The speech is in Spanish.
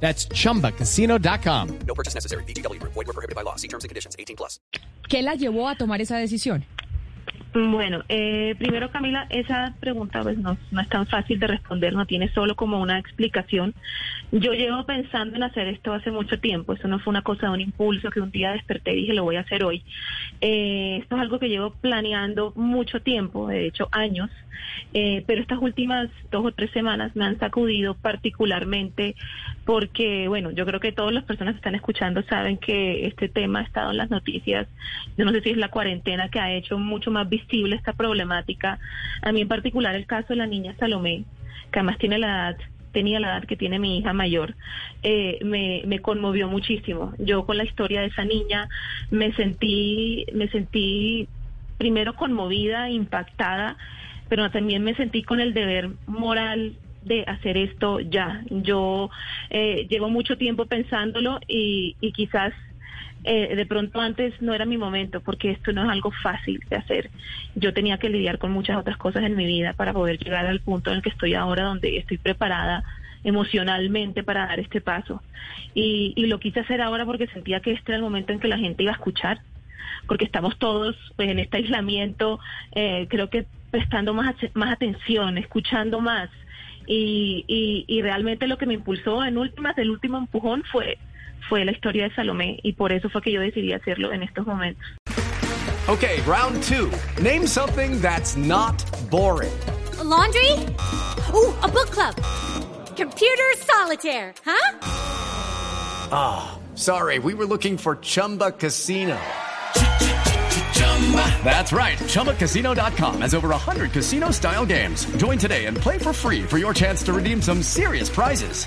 That's chumbacasino.com. No purchase necessary. BGW. Void were prohibited by law. See terms and conditions. 18 plus. ¿Qué la llevó a tomar esa decisión? Bueno, eh, primero Camila, esa pregunta pues no, no es tan fácil de responder, no tiene solo como una explicación. Yo llevo pensando en hacer esto hace mucho tiempo, eso no fue una cosa de un impulso que un día desperté y dije lo voy a hacer hoy. Eh, esto es algo que llevo planeando mucho tiempo, de hecho años, eh, pero estas últimas dos o tres semanas me han sacudido particularmente porque, bueno, yo creo que todas las personas que están escuchando saben que este tema ha estado en las noticias. Yo no sé si es la cuarentena que ha hecho mucho más visible esta problemática. A mí en particular el caso de la niña Salomé, que además tiene la edad tenía la edad que tiene mi hija mayor, eh, me, me conmovió muchísimo. Yo con la historia de esa niña me sentí, me sentí primero conmovida, impactada, pero también me sentí con el deber moral de hacer esto ya. Yo eh, llevo mucho tiempo pensándolo y, y quizás eh, de pronto antes no era mi momento porque esto no es algo fácil de hacer. Yo tenía que lidiar con muchas otras cosas en mi vida para poder llegar al punto en el que estoy ahora, donde estoy preparada emocionalmente para dar este paso. Y, lo quise hacer ahora porque sentía que este era el momento en que la gente iba a escuchar, porque estamos todos pues, en este aislamiento, eh, creo que prestando más, más atención, escuchando más. Y, y, y realmente lo que me impulsó en últimas, el último empujón fue fue la historia de Salomé y por eso fue que yo decidí hacerlo en estos momentos. Okay, round two. Name something that's not boring. A laundry? Ooh, a book club. Computer solitaire, huh? Ah, oh, sorry, we were looking for Chumba Casino. That's right. ChumbaCasino.com has over 100 casino style games. Join today and play for free for your chance to redeem some serious prizes.